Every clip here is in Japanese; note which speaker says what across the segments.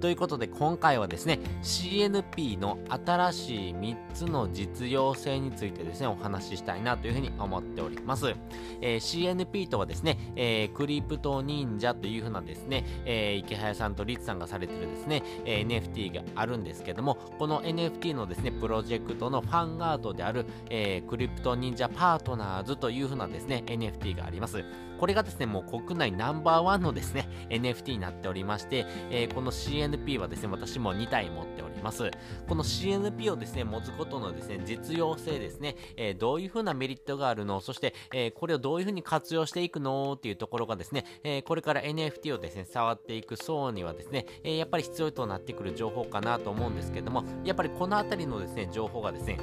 Speaker 1: ということで今回はですね CNP の新しい3つの実用性についてですねお話ししたいなというふうに思っております、えー、CNP とはですね、えー、クリプト忍者というふうなですね、えー、池早さんとリッツさんがされてるですね、え NFT があるんですけどもこの NFT のですねプロジェクトのファンガードである、えクリプト忍者パートナーズというふうなですね NFT があります。これがですねもう国内ナンバーワンのですね NFT になっておりまして、えこの CNP はですね、私も2体持っております。この CNP をですね、持つことのですね、実用性ですね、えー、どういう風なメリットがあるの、そして、えー、これをどういう風に活用していくの？っていうところがですね、え、これから NFT をですね、触っていく層にはですね、えやっぱり必要となってくる情報かなと思うんですけども、やっぱりこのあたりのですね、情報がですね、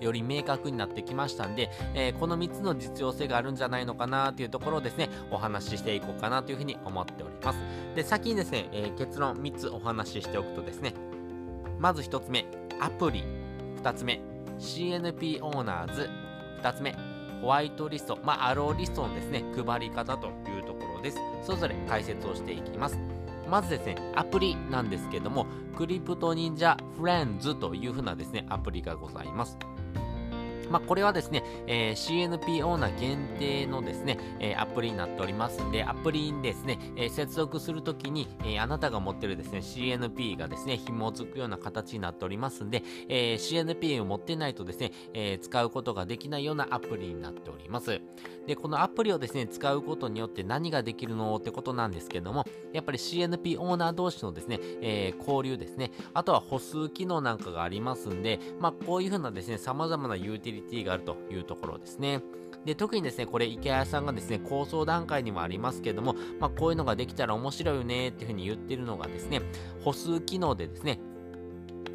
Speaker 1: より明確になってきましたんで、えー、この3つの実用性があるんじゃないのかなというところをですね、お話ししていこうかなというふうに思っております。で、先にですね、えー、結論3つお話ししておくとですね、まず1つ目、アプリ。2つ目、CNP オーナーズ。2つ目、ホワイトリスト、まあ、アローリストのですね、配り方というところです。それぞれ解説をしていきます。まずですね、アプリなんですけども、クリプト忍者フレンズというふうなですね、アプリがございます。まあ、これはですね、えー、CNP オーナー限定のですね、えー、アプリになっておりますんで、アプリにですね、えー、接続するときに、えあなたが持ってるですね、CNP がですね、紐づくような形になっておりますんで、え CNP を持ってないとですね、え使うことができないようなアプリになっております。で、このアプリをですね、使うことによって何ができるのってことなんですけども、やっぱり CNP オーナー同士のですね、え交流ですね、あとは歩数機能なんかがありますんで、まあ、こういうふうなですね、様々なユーティリティがあるというところですね。で、特にですね、これ、池谷さんがですね、構想段階にもありますけども、まあ、こういうのができたら面白いよねっていうふうに言ってるのがですね、歩数機能でですね、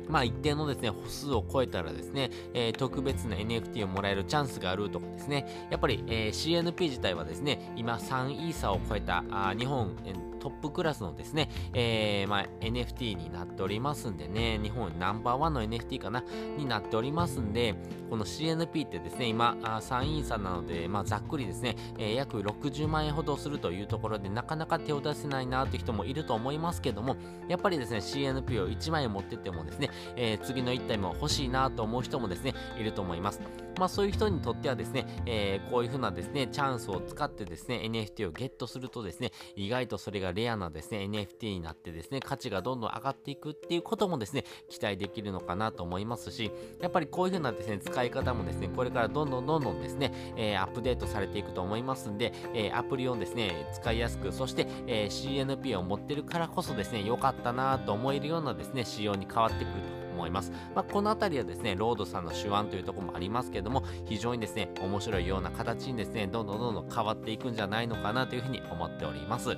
Speaker 1: まあ一定のですね、歩数を超えたらですね、えー、特別な NFT をもらえるチャンスがあるとかですね、やっぱり、えー、CNP 自体はですね、今3イーサを超えたあ日本、えートップクラスのですね、えー、まあ、NFT になっておりますんでね、日本ナンバーワンの NFT かな、になっておりますんで、この CNP ってですね、今、参院さんなので、まあ、ざっくりですね、えー、約60万円ほどするというところで、なかなか手を出せないなという人もいると思いますけども、やっぱりですね、CNP を1万円持ってってもですね、えー、次の1体も欲しいなと思う人もですね、いると思います。まあ、そういう人にとってはですね、え、こういうふうなですね、チャンスを使ってですね、NFT をゲットするとですね、意外とそれがレアなですね、NFT になってですね、価値がどんどん上がっていくっていうこともですね、期待できるのかなと思いますし、やっぱりこういう風なですね、使い方もですね、これからどんどんどんどんですね、えー、アップデートされていくと思いますんで、えー、アプリをですね、使いやすく、そして、えー、CNP を持ってるからこそですね、良かったなと思えるようなですね、仕様に変わってくると思います。まあ、このあたりはですね、ロードさんの手腕というところもありますけども、非常にですね、面白いような形にですね、どんどんどんどん変わっていくんじゃないのかなというふうに思っております。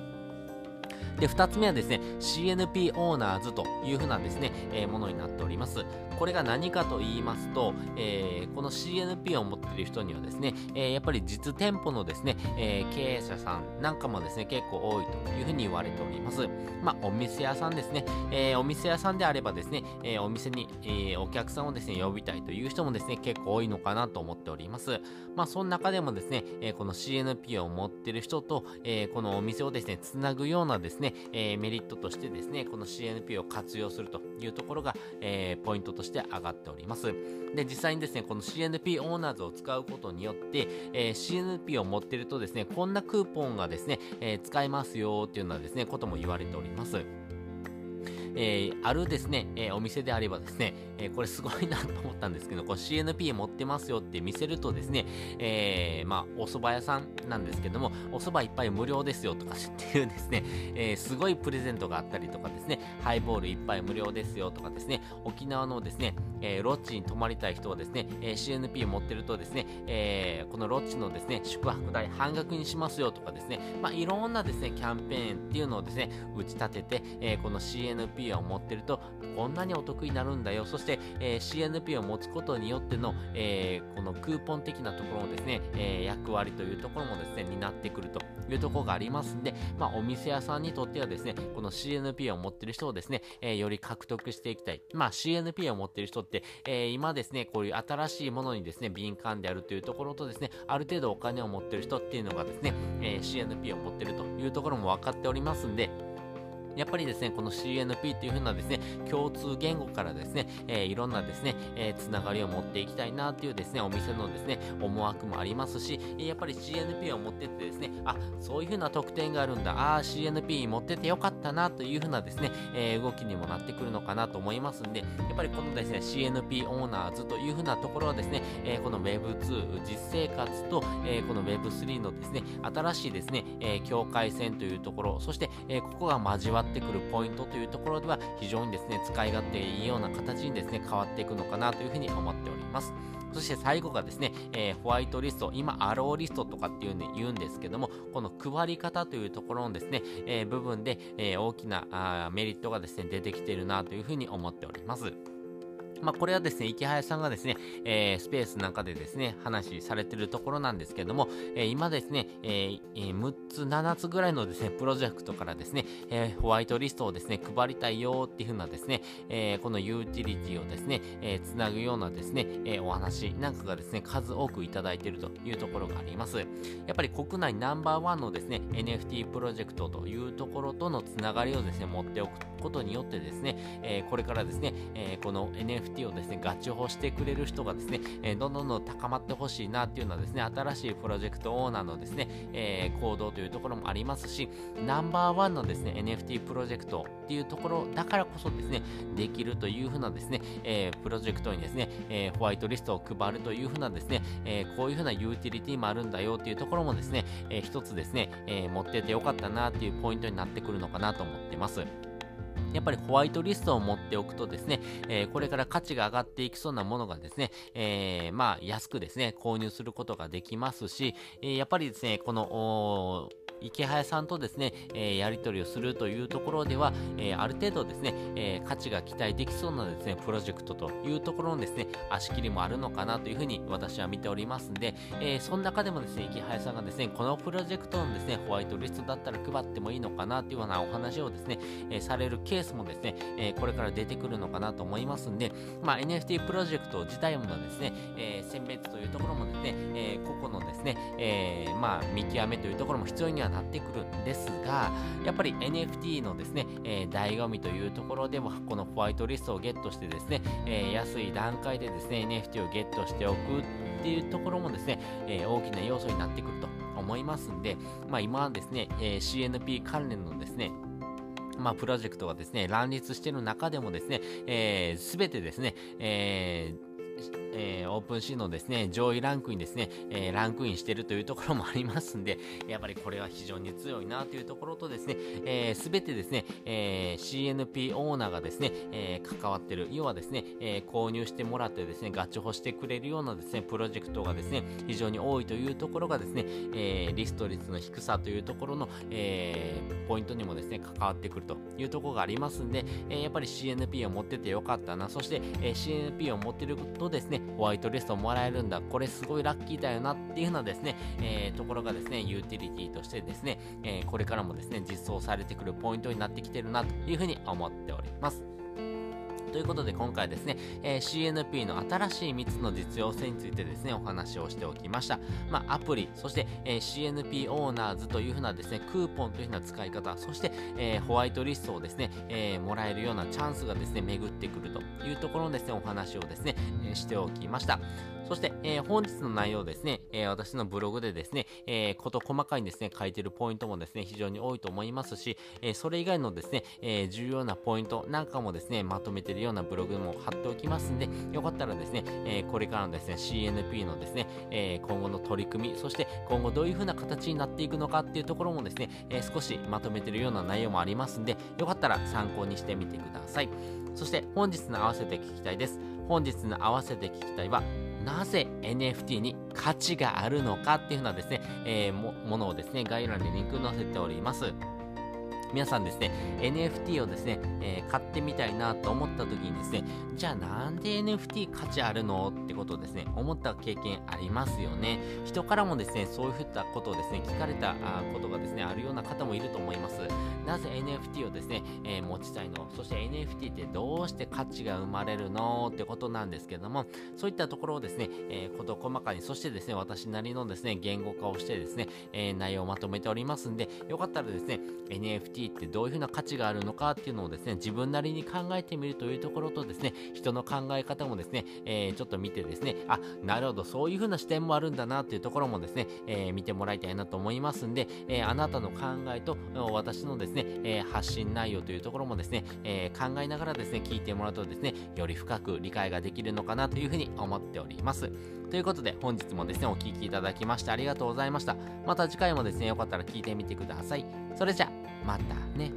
Speaker 1: で、二つ目はですね、CNP オーナーズというふうなですね、えー、ものになっております。これが何かと言いますと、えー、この CNP を持っている人にはですね、えー、やっぱり実店舗のですね、えー、経営者さんなんかもですね、結構多いというふうに言われております。まあ、お店屋さんですね、えお店屋さんであればですね、えお店に、えお客さんをですね、呼びたいという人もですね、結構多いのかなと思っております。まあ、その中でもですね、えこの CNP を持っている人と、えこのお店をですね、つなぐようなですね、えメリットとしてですね、この CNP を活用するというところが、えポイントとして上がっております。で、実際にですね、この CNP オーナーズを使うことによって、えー、CNP を持ってるとですね、こんなクーポンがですね、えー、使えますよっていうのはですね、ことも言われております。えー、あるですね、えー、お店であればですね、えー、これすごいなと思ったんですけど、この CNP 持ってますよって見せるとですね、えー、まあ、お蕎麦屋さんなんですけども、お蕎麦いっぱい無料ですよとかっていうですね、え、すごいプレゼントがあったりとかですね、ハイボールいっぱい無料ですよとかですね、沖縄のですね、え、ロッジに泊まりたい人はですね、え、CNP 持ってるとですね、え、このロッジのですね、宿泊代半額にしますよとかですね、まあ、いろんなですね、キャンペーンっていうのをですね、打ち立てて、え、この CNP を持ってると、こんなにお得になるんだよ。そして、えー、CNP を持つことによっての、えー、このクーポン的なところのですね、えー、役割というところもですね、担ってくるというところがありますんで、まあ、お店屋さんにとってはですね、この CNP を持ってる人をですね、え、より獲得していきたい。まあ、CNP を持ってる人って、え、今ですね、こういう新しいものにですね、敏感であるというところとですね、ある程度お金を持ってる人っていうのがですね、え、CNP を持ってるというところも分かっておりますんで、やっぱりですね、この CNP っていう風なですね、共通言語からですね、えー、いろんなですね、えー、つながりを持っていきたいなっていうですね、お店のですね、思惑もありますし、やっぱり CNP を持ってってですね、あ、そういう風な特典があるんだ、あ CNP 持っててよかったなという風なですね、えー、動きにもなってくるのかなと思いますんで、やっぱりこのですね、CNP オーナーズという風なところはですね、えこの Web2 実生活と、えこの Web3 のですね、新しいですね、え境界線というところ、そして、えここが交わってくるポイントというところでは非常にですね、使い勝手いいような形にですね、変わっていくのかなというふうに思っております。そして最後がですね、えー、ホワイトリスト、今、アローリストとかっていうね、言うんですけども、この配り方というところのですね、えー、部分で、えー、大きなあメリットがですね、出てきているなというふうに思っております。まあ、これはですね、池早さんがですね、えー、スペースの中でですね、話されてるところなんですけども、えー、今ですね、えー、6つ、7つぐらいのですね、プロジェクトからですね、えホワイトリストをですね、配りたいよっていう風なですね、えこのユーティリティをですね、えつなぐようなですね、えお話なんかがですね、数多くいただいているというところがあります。やっぱり国内ナンバーワンのですね、NFT プロジェクトというところとのつながりをですね、持っておくことによってですね、えこれからですね、えこの NFT NFT をですね、ガチホしてくれる人がですね、えー、どんどんどん高まってほしいなっていうのはですね、新しいプロジェクトオーナーのですね、えー、行動というところもありますし、ナンバーワンのですね、NFT プロジェクトっていうところだからこそですね、できるというふうなですね、えー、プロジェクトにですね、えー、ホワイトリストを配るというふうなですね、え、こういうふうなユーティリティもあるんだよっていうところもですね、えー、一つですね、え、持っててよかったなっていうポイントになってくるのかなと思ってます。やっぱりホワイトリストを持っておくとですね、えー、これから価値が上がっていきそうなものがですね、えー、まあ安くですね、購入することができますし、え、やっぱりですね、この、池早さんとですね、えー、やり取りをするというところでは、えー、ある程度ですね、えー、価値が期待できそうなですね、プロジェクトというところのですね、足切りもあるのかなというふうに私は見ておりますんで、えその中でもですね、池早さんがですね、このプロジェクトのですね、ホワイトリストだったら配ってもいいのかなというようなお話をですね、えされるケースもですね、えこれから出てくるのかなと思いますんで、まあ、NFT プロジェクト自体もですね、え選別というところもですね、え個々のですね、えまあ、見極めというところも必要にはなってくるんですが、やっぱり NFT のですね、えー、醍醐味というところでも、このホワイトリストをゲットしてですね、え、安い段階でですね、NFT をゲットしておくっていうところもですね、え、大きな要素になってくると思いますんで、まあ今はですね、え CNP 関連のですね、まあ、プロジェクトがですね、乱立している中でもですね、す、えー、べ、てですね、えーえー、 OpenSea のですね、上位ランクにですね、えー、ランクインしてるというところもありますんで、やっぱりこれは非常に強いなというところとですね、えー、べ、てですね、え CNP オーナーがですね、え関わってる、要はですね、え購入してもらってですね、ガチホしてくれるようなですね、プロジェクトがですね、非常に多いというところがですね、えリスト率の低さというところの、えポイントにもですね、関わってくるというところがありますんで、えやっぱり CNP を持っててよかったな、そして、え CNP を持ってるとですね、ホワイトリストもらえるんだ、これすごいラッキーだよなっていうふうなですね、えー、ところがですね、ユーティリティとしてですね、えー、これからもですね、実装されてくるポイントになってきてるなというふうに思っております。ということで今回ですね、えー、CNP の新しい3つの実用性についてですね、お話をしておきました。まあ、アプリ、そして、えー、CNP オーナーズというふうなですね、クーポンというふうな使い方、そして、えー、ホワイトリストをですね、えもらえるようなチャンスがですね、巡ってくるというところのですね、お話をですね、えしておきました。そして、えー、本日の内容ですね、えー、私のブログでですね、えー、こと細かいにですね、書いてるポイントもですね、非常に多いと思いますし、えー、それ以外のですね、えー、重要なポイントなんかもですね、まとめてるようなブログも貼っておきますんで、よかったらですね、えー、これからのですね、CNP のですね、えー、今後の取り組み、そして今後どういう風な形になっていくのかっていうところもですね、えー、少しまとめてるような内容もありますんで、よかったら参考にしてみてください。そして本日の合わせて聞きたいです。本日の合わせて聞きたいは、なぜ NFT に価値があるのかっていうふうなですね、えー、ものをですね、概要欄にリンク載せております。皆さんですね、NFT をですね、えー、買ってみたいなと思った時にですね、じゃあなんで NFT 価値あるのってことをですね、思った経験ありますよね。人からもですね、そういったことをですね、聞かれたことがですね、あるような方もいると思います。なぜ NFT をですね、えー、持ちたいの？そして NFT ってどうして価値が生まれるのってことなんですけども、そういったところをですね、えー、事細かに、そしてですね、私なりのですね、言語化をしてですね、えー、内容をまとめておりますんで、よかったらですね、NFT ってどういうふうな価値があるのかっていうのをですね、自分なりに考えてみるというところとですね、人の考え方もですね、えー、ちょっと見てですね、あ、なるほど、そういうふうな視点もあるんだなっていうところもですね、えー、見てもらいたいなと思いますんで、えー、あなたの考えと私のですね、え発信内容というところもですね、え考えながらですね、聞いてもらうとですね、より深く理解ができるのかなというふうに思っております。ということで、本日もですね、お聴きいただきましてありがとうございました。また次回もですね、よかったら聞いてみてください。それじゃあ、またね。